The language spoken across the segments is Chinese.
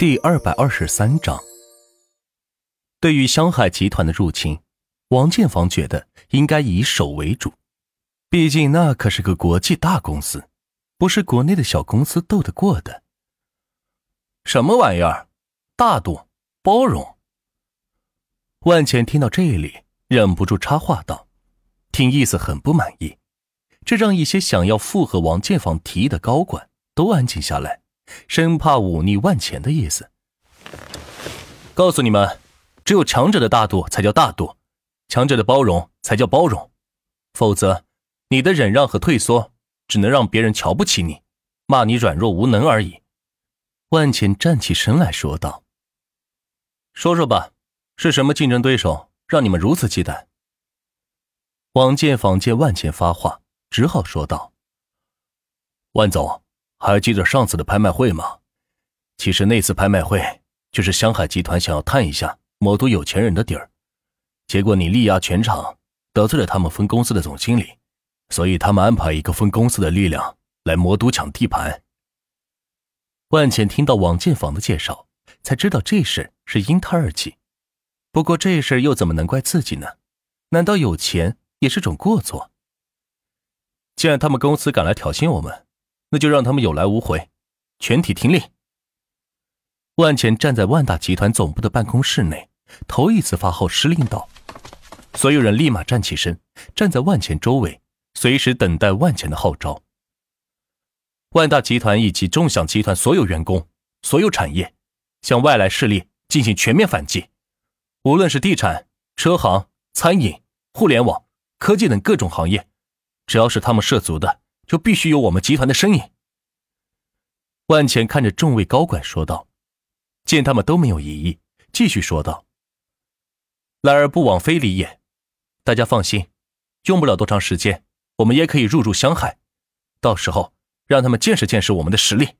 第二百二十三章，对于湘海集团的入侵，王建房觉得应该以守为主，毕竟那可是个国际大公司，不是国内的小公司斗得过的。什么玩意儿？大度包容？万钱听到这里，忍不住插话道：“听意思很不满意。”这让一些想要附和王建房提议的高管都安静下来。生怕忤逆万钱的意思。告诉你们，只有强者的大度才叫大度，强者的包容才叫包容，否则，你的忍让和退缩只能让别人瞧不起你，骂你软弱无能而已。万钱站起身来说道：“说说吧，是什么竞争对手让你们如此忌惮？”王建坊见万钱发话，只好说道：“万总。”还记得上次的拍卖会吗？其实那次拍卖会就是香海集团想要探一下魔都有钱人的底儿，结果你力压全场，得罪了他们分公司的总经理，所以他们安排一个分公司的力量来魔都抢地盘。万茜听到王建房的介绍，才知道这事是因他而起。不过这事又怎么能怪自己呢？难道有钱也是种过错？既然他们公司敢来挑衅我们。那就让他们有来无回，全体听令。万钱站在万达集团总部的办公室内，头一次发号施令道：“所有人立马站起身，站在万钱周围，随时等待万钱的号召。”万达集团以及众享集团所有员工、所有产业，向外来势力进行全面反击。无论是地产、车行、餐饮、互联网、科技等各种行业，只要是他们涉足的。就必须有我们集团的身影。万钱看着众位高管说道，见他们都没有异议，继续说道：“来而不往非礼也，大家放心，用不了多长时间，我们也可以入驻湘海，到时候让他们见识见识我们的实力。”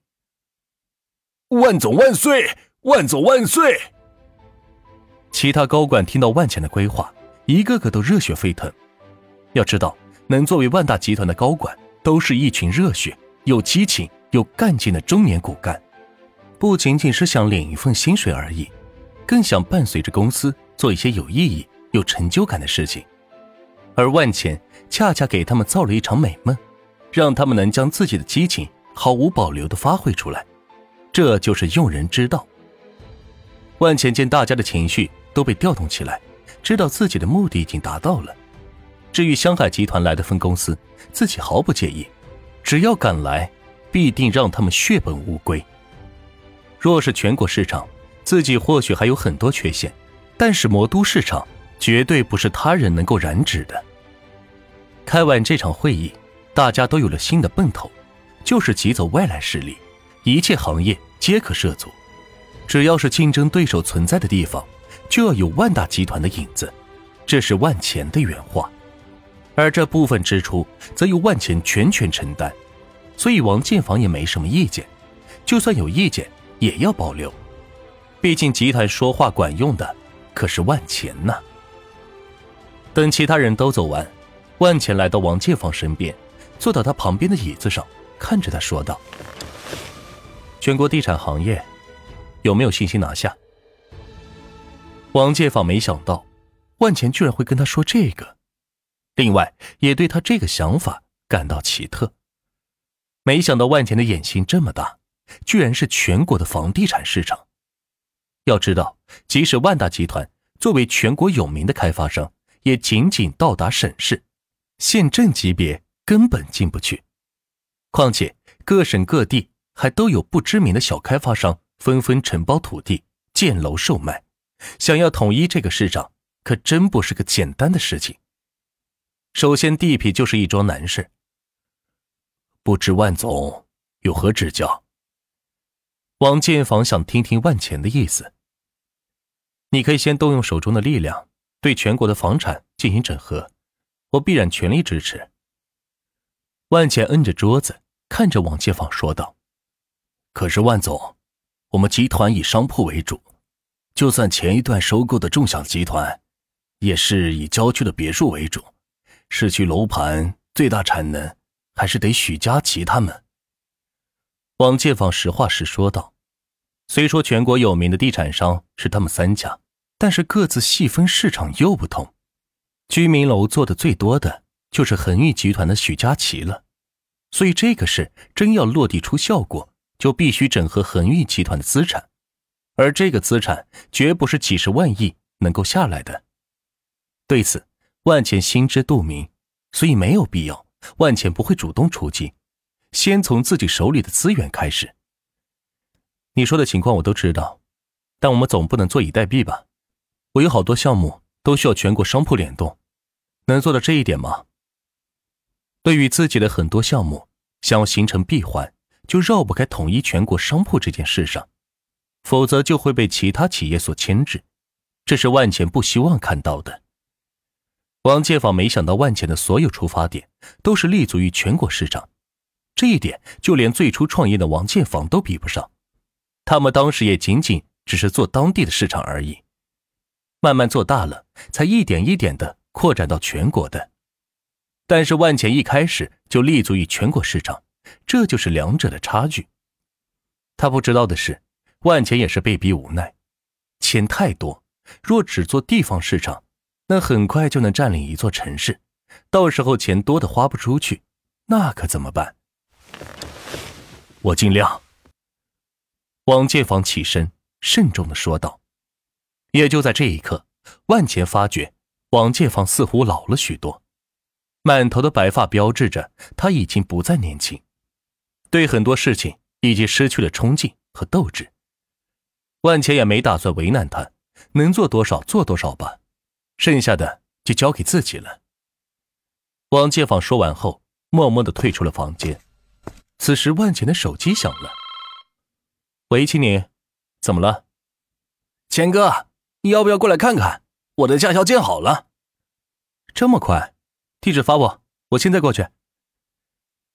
万总万岁！万总万岁！其他高管听到万钱的规划，一个个都热血沸腾。要知道，能作为万大集团的高管。都是一群热血、有激情、有干劲的中年骨干，不仅仅是想领一份薪水而已，更想伴随着公司做一些有意义、有成就感的事情。而万钱恰恰给他们造了一场美梦，让他们能将自己的激情毫无保留地发挥出来，这就是用人之道。万钱见大家的情绪都被调动起来，知道自己的目的已经达到了。至于湘海集团来的分公司，自己毫不介意，只要敢来，必定让他们血本无归。若是全国市场，自己或许还有很多缺陷，但是魔都市场绝对不是他人能够染指的。开完这场会议，大家都有了新的奔头，就是挤走外来势力，一切行业皆可涉足。只要是竞争对手存在的地方，就要有万大集团的影子，这是万钱的原话。而这部分支出则由万钱全权承担，所以王建房也没什么意见。就算有意见，也要保留。毕竟集团说话管用的可是万钱呐。等其他人都走完，万钱来到王建房身边，坐到他旁边的椅子上，看着他说道：“全国地产行业有没有信心拿下？”王建房没想到，万钱居然会跟他说这个。另外，也对他这个想法感到奇特。没想到万钱的野心这么大，居然是全国的房地产市场。要知道，即使万达集团作为全国有名的开发商，也仅仅到达省市、县镇级别，根本进不去。况且，各省各地还都有不知名的小开发商纷纷承包土地、建楼售卖，想要统一这个市场，可真不是个简单的事情。首先，地皮就是一桩难事。不知万总有何指教？王建房想听听万钱的意思。你可以先动用手中的力量，对全国的房产进行整合，我必然全力支持。万钱摁着桌子，看着王建房说道：“可是万总，我们集团以商铺为主，就算前一段收购的众享集团，也是以郊区的别墅为主。”市区楼盘最大产能还是得许佳琪他们。王建坊实话实说道：“虽说全国有名的地产商是他们三家，但是各自细分市场又不同。居民楼做的最多的就是恒裕集团的许佳琪了，所以这个事真要落地出效果，就必须整合恒裕集团的资产，而这个资产绝不是几十万亿能够下来的。对此，万茜心知肚明，所以没有必要，万茜不会主动出击，先从自己手里的资源开始。你说的情况我都知道，但我们总不能坐以待毙吧？我有好多项目都需要全国商铺联动。能做到这一点吗？对于自己的很多项目，想要形成闭环，就绕不开统一全国商铺这件事上，否则就会被其他企业所牵制，这是万茜不希望看到的。王建坊没想到万钱的所有出发点都是立足于全国市场，这一点就连最初创业的王建坊都比不上，他们当时也仅仅只是做当地的市场而已，慢慢做大了，才一点一点的。扩展到全国的，但是万钱一开始就立足于全国市场，这就是两者的差距。他不知道的是，万钱也是被逼无奈，钱太多，若只做地方市场，那很快就能占领一座城市，到时候钱多的花不出去，那可怎么办？我尽量。王建房起身，慎重的说道。也就在这一刻，万钱发觉。王建房似乎老了许多，满头的白发标志着他已经不再年轻，对很多事情已经失去了冲劲和斗志。万钱也没打算为难他，能做多少做多少吧，剩下的就交给自己了。王建坊说完后，默默的退出了房间。此时，万钱的手机响了。喂，青年，怎么了？钱哥，你要不要过来看看？我的驾校建好了，这么快？地址发我，我现在过去。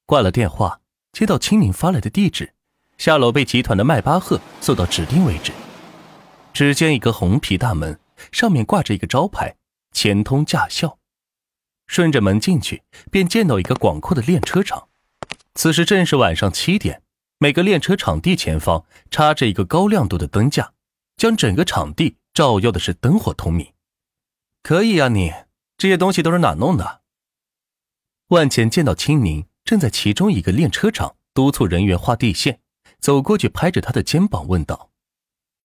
挂了电话，接到青宁发来的地址，下楼被集团的迈巴赫送到指定位置。只见一个红皮大门，上面挂着一个招牌“钱通驾校”。顺着门进去，便见到一个广阔的练车场。此时正是晚上七点，每个练车场地前方插着一个高亮度的灯架，将整个场地照耀的是灯火通明。可以啊，你这些东西都是哪弄的？万钱见到青宁正在其中一个练车场督促人员画地线，走过去拍着他的肩膀问道。